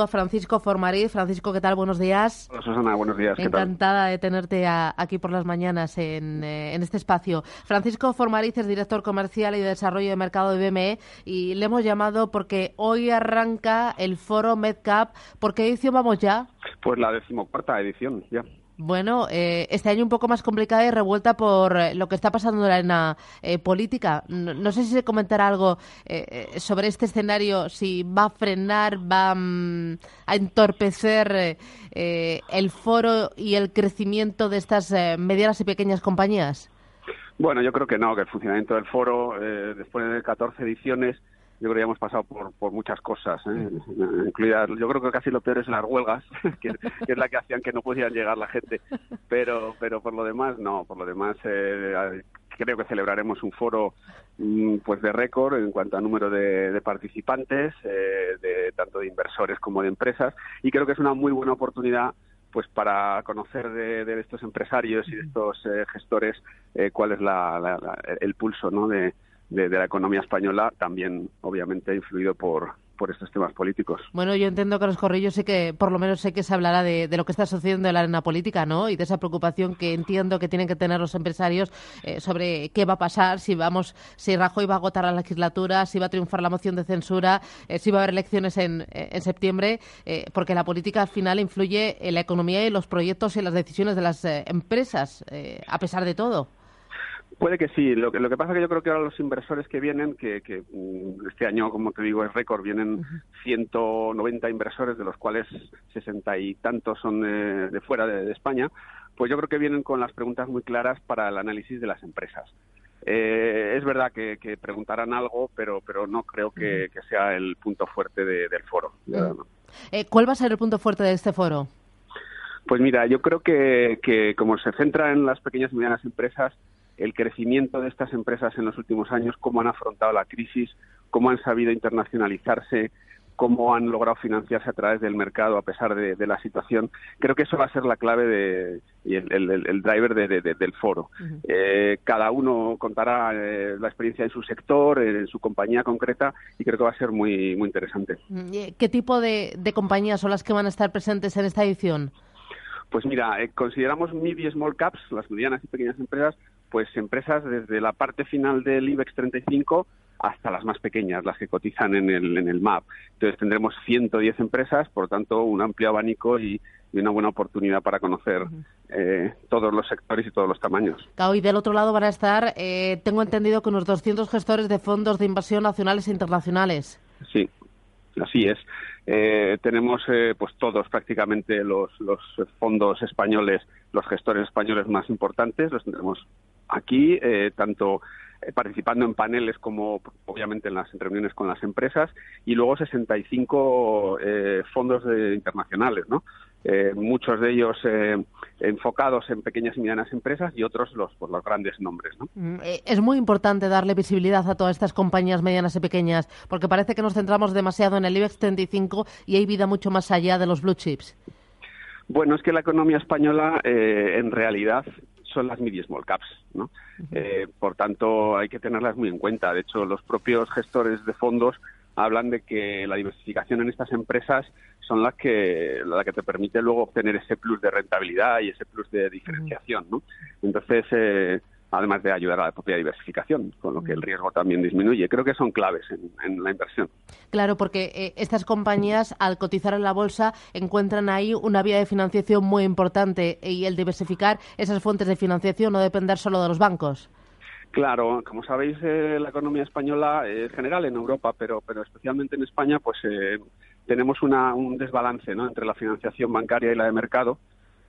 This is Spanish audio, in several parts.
a Francisco Formariz. Francisco, ¿qué tal? Buenos días. Hola, Susana, buenos días. Encantada de tenerte aquí por las mañanas en, eh, en, este espacio. Francisco Formariz es director comercial y de desarrollo de mercado de BME y le hemos llamado porque hoy arranca el foro MedCap. ¿Por qué edición vamos ya? Pues la decimocuarta edición, ya. Bueno, eh, este año un poco más complicada y revuelta por eh, lo que está pasando en la arena eh, política. No, sé si se comentará algo sobre este escenario, si va a frenar, va mm, a entorpecer el foro y el crecimiento de estas medianas y pequeñas compañías. Bueno, yo creo que no, que el funcionamiento del foro, después de 14 ediciones, yo creo que ya hemos pasado por, por muchas cosas, ¿eh? incluidas, yo creo que casi lo peor es las huelgas, que, es la que hacían que no pudieran llegar la gente, pero, pero por lo demás, no, por lo demás eh, creo que celebraremos un foro mm, pues de récord en cuanto a número de, participantes, eh, de tanto de inversores como de empresas, y creo que es una muy buena oportunidad pues para conocer de, estos empresarios y de estos gestores cuál es el pulso ¿no? de, de, la economía española, también obviamente influido por, por estos temas políticos. Bueno, yo entiendo que los corrillos sé que, por lo menos sé que se hablará de, lo que está sucediendo en la arena política, ¿no? Y de esa preocupación que entiendo que tienen que tener los empresarios eh, sobre qué va a pasar, si vamos, si Rajoy va a agotar la legislatura, si va a triunfar la moción de censura, eh, si va a haber elecciones en, en septiembre, eh, porque la política al final influye en la economía y los proyectos y las decisiones de las empresas, a pesar de todo. Puede que sí. Lo que, lo que pasa es que yo creo que ahora los inversores que vienen, que, que mm, este año, como te digo, es récord, vienen 190 inversores, de los cuales 60 y tantos son de, fuera de, España, pues yo creo que vienen con las preguntas muy claras para el análisis de las empresas. Eh, es verdad que, preguntarán algo, pero, pero no creo que, sea el punto fuerte del foro. Eh, ¿Cuál va a ser el punto fuerte de este foro? Pues mira, yo creo que, que como se centra en las pequeñas y medianas empresas, el crecimiento de estas empresas en los últimos años, cómo han afrontado la crisis, cómo han sabido internacionalizarse, cómo han logrado financiarse a través del mercado a pesar de, la situación. Creo que eso va a ser la clave de, y el, driver del foro. Eh, cada uno contará eh, la experiencia en su sector, en su compañía concreta, y creo que va a ser muy, muy interesante. Mm, ¿Qué tipo de, compañías son las que van a estar presentes en esta edición? Pues mira, eh, consideramos mid y small caps, las medianas y pequeñas empresas, pues empresas desde la parte final del IBEX 35 hasta las más pequeñas, las que cotizan en el, en el MAP. Entonces tendremos 110 empresas, por lo tanto un amplio abanico y, una buena oportunidad para conocer eh, todos los sectores y todos los tamaños. y del otro lado van a estar, eh, tengo entendido, que unos 200 gestores de fondos de inversión nacionales e internacionales. Sí, así es. Eh, tenemos pues todos prácticamente los, los fondos españoles, los gestores españoles más importantes, los tendremos aquí, eh, tanto eh, participando en paneles como obviamente en las reuniones con las empresas y luego 65 eh, fondos internacionales, ¿no? muchos de ellos enfocados en pequeñas y medianas empresas y otros los por los grandes nombres. ¿no? Mm, es muy importante darle visibilidad a todas estas compañías medianas y pequeñas porque parece que nos centramos demasiado en el IBEX 35 y hay vida mucho más allá de los blue chips. Bueno, es que la economía española en realidad son las mid small caps, ¿no? Eh, por tanto, hay que tenerlas muy en cuenta. De hecho, los propios gestores de fondos hablan de que la diversificación en estas empresas son las que la que te permite luego obtener ese plus de rentabilidad y ese plus de diferenciación, ¿no? Entonces, eh, además de ayudar a la propia diversificación, con lo que el mm. riesgo también disminuye. Creo que son claves en, la inversión. Claro, porque eh, estas compañías, al cotizar en la bolsa, encuentran ahí una vía de financiación muy importante y el diversificar esas fuentes de financiación, no depender solo de los bancos. Claro, como sabéis, eh, la economía española es general en Europa, pero, pero especialmente en España, pues eh, tenemos un desbalance ¿no? entre la financiación bancaria y la de mercado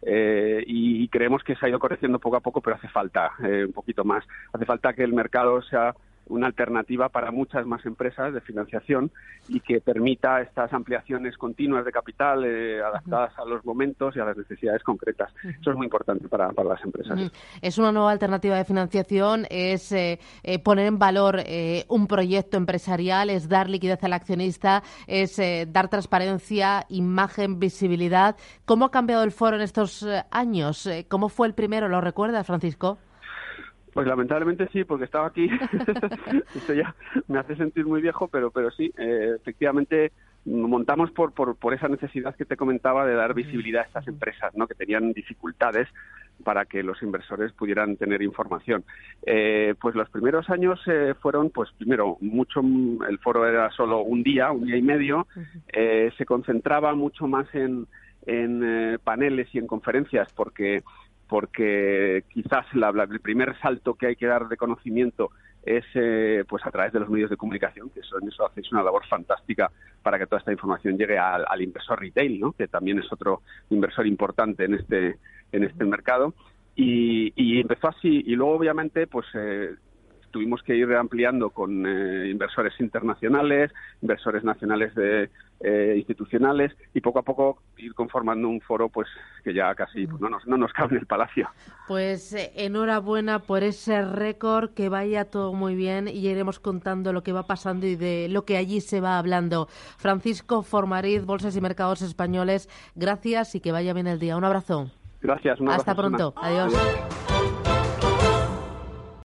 eh, y, creemos que se ha ido corrigiendo poco a poco, pero hace falta eh, un poquito más. Hace falta que el mercado sea una alternativa para muchas más empresas de financiación y que permita estas ampliaciones continuas de capital eh, adaptadas a los momentos y a las necesidades concretas. Eso es muy importante para, las empresas. Es una nueva alternativa de financiación, es eh, eh, poner en valor un proyecto empresarial, es dar liquidez al accionista, es dar transparencia, imagen, visibilidad. ¿Cómo ha cambiado el foro en estos años? ¿Cómo fue el primero? ¿Lo recuerdas, Francisco? Pues lamentablemente sí, porque estaba aquí. Eso ya me hace sentir muy viejo, pero, pero sí, eh, efectivamente montamos por, por, por, esa necesidad que te comentaba de dar visibilidad a estas empresas, ¿no? Que tenían dificultades para que los inversores pudieran tener información. Eh, pues los primeros años eh, fueron, pues primero, mucho, el foro era solo un día, un día y medio, eh, se concentraba mucho más en, en paneles y en conferencias porque porque quizás la, el primer salto que hay que dar de conocimiento es eh, pues a través de los medios de comunicación, que eso, en eso hacéis una labor fantástica para que toda esta información llegue al, inversor retail, ¿no? que también es otro inversor importante en este, en este mercado. Y, y empezó así, y luego obviamente pues eh, tuvimos que ir ampliando con eh, inversores internacionales, inversores nacionales de, eh, institucionales y poco a poco ir conformando un foro pues que ya casi pues, no, nos, no nos cabe en el palacio. Pues eh, enhorabuena por ese récord, que vaya todo muy bien y iremos contando lo que va pasando y de lo que allí se va hablando. Francisco Formariz, Bolsas y Mercados Españoles, gracias y que vaya bien el día. Un abrazo. Gracias. Hasta pronto. Adiós.